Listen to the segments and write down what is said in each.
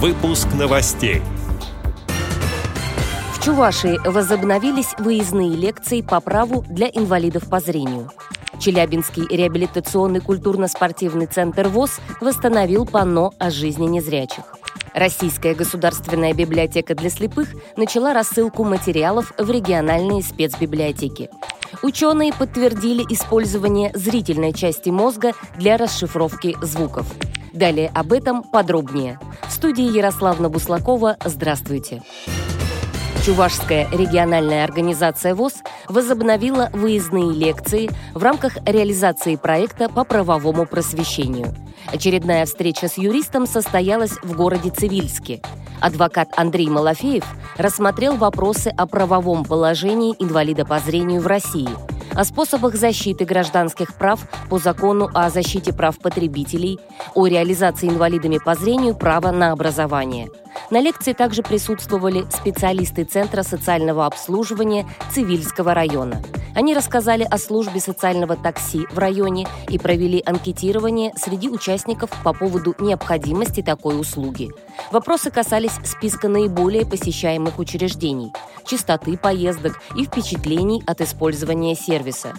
Выпуск новостей. В Чувашии возобновились выездные лекции по праву для инвалидов по зрению. Челябинский реабилитационный культурно-спортивный центр ВОЗ восстановил панно о жизни незрячих. Российская государственная библиотека для слепых начала рассылку материалов в региональные спецбиблиотеки. Ученые подтвердили использование зрительной части мозга для расшифровки звуков. Далее об этом подробнее. В студии Ярославна Буслакова. Здравствуйте. Чувашская региональная организация ВОЗ возобновила выездные лекции в рамках реализации проекта по правовому просвещению. Очередная встреча с юристом состоялась в городе Цивильске. Адвокат Андрей Малафеев рассмотрел вопросы о правовом положении инвалида по зрению в России – о способах защиты гражданских прав по закону о защите прав потребителей, о реализации инвалидами по зрению права на образование. На лекции также присутствовали специалисты Центра социального обслуживания Цивильского района. Они рассказали о службе социального такси в районе и провели анкетирование среди участников по поводу необходимости такой услуги. Вопросы касались списка наиболее посещаемых учреждений, частоты поездок и впечатлений от использования сервиса.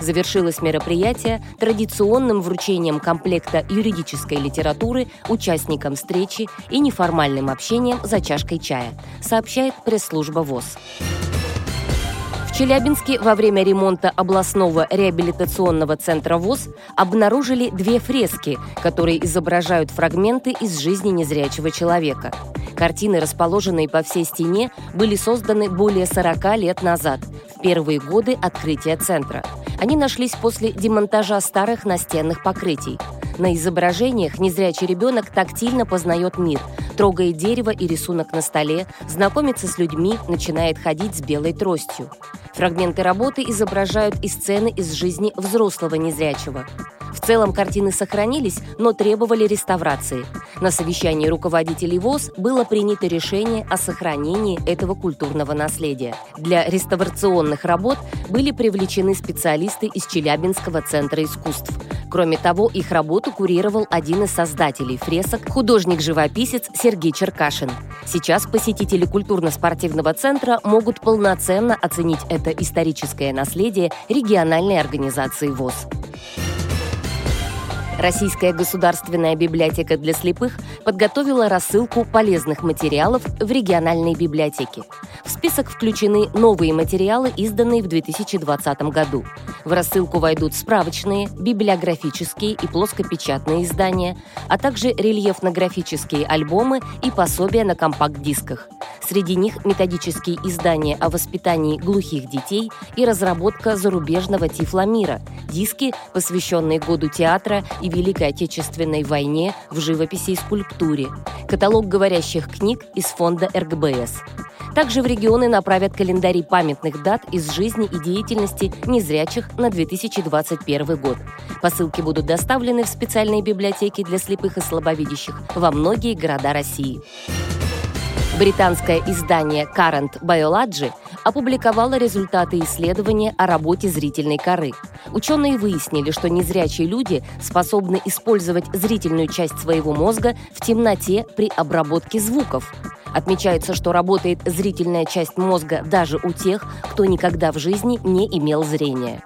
Завершилось мероприятие традиционным вручением комплекта юридической литературы участникам встречи и неформальным общением за чашкой чая, сообщает пресс-служба ВОЗ. Челябинске во время ремонта областного реабилитационного центра ВОЗ обнаружили две фрески, которые изображают фрагменты из жизни незрячего человека. Картины, расположенные по всей стене, были созданы более 40 лет назад, в первые годы открытия центра. Они нашлись после демонтажа старых настенных покрытий. На изображениях незрячий ребенок тактильно познает мир, трогает дерево и рисунок на столе, знакомится с людьми, начинает ходить с белой тростью. Фрагменты работы изображают и сцены из жизни взрослого незрячего. В целом картины сохранились, но требовали реставрации. На совещании руководителей ВОЗ было принято решение о сохранении этого культурного наследия. Для реставрационных работ были привлечены специалисты из Челябинского центра искусств. Кроме того, их работу курировал один из создателей фресок, художник-живописец Сергей Черкашин. Сейчас посетители культурно-спортивного центра могут полноценно оценить это историческое наследие региональной организации ВОЗ. Российская государственная библиотека для слепых подготовила рассылку полезных материалов в региональные библиотеки. В список включены новые материалы, изданные в 2020 году. В рассылку войдут справочные, библиографические и плоскопечатные издания, а также рельефно-графические альбомы и пособия на компакт-дисках. Среди них методические издания о воспитании глухих детей и разработка зарубежного тифломира, диски, посвященные году театра и Великой Отечественной войне в живописи и скульптуре, каталог говорящих книг из фонда РГБС. Также в регионы направят календари памятных дат из жизни и деятельности незрячих на 2021 год. Посылки будут доставлены в специальные библиотеки для слепых и слабовидящих во многие города России. Британское издание Current Biology опубликовало результаты исследования о работе зрительной коры. Ученые выяснили, что незрячие люди способны использовать зрительную часть своего мозга в темноте при обработке звуков. Отмечается, что работает зрительная часть мозга даже у тех, кто никогда в жизни не имел зрения.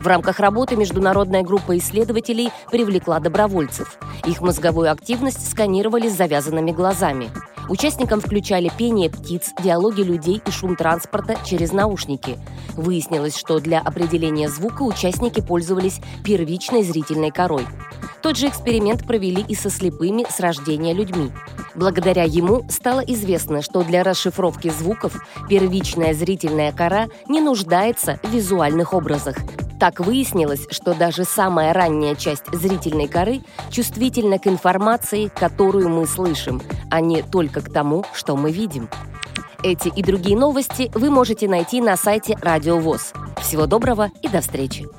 В рамках работы международная группа исследователей привлекла добровольцев. Их мозговую активность сканировали с завязанными глазами. Участникам включали пение птиц, диалоги людей и шум транспорта через наушники. Выяснилось, что для определения звука участники пользовались первичной зрительной корой. Тот же эксперимент провели и со слепыми с рождения людьми. Благодаря ему стало известно, что для расшифровки звуков первичная зрительная кора не нуждается в визуальных образах, так выяснилось, что даже самая ранняя часть зрительной коры чувствительна к информации, которую мы слышим, а не только к тому, что мы видим. Эти и другие новости вы можете найти на сайте Радио ВОЗ. Всего доброго и до встречи!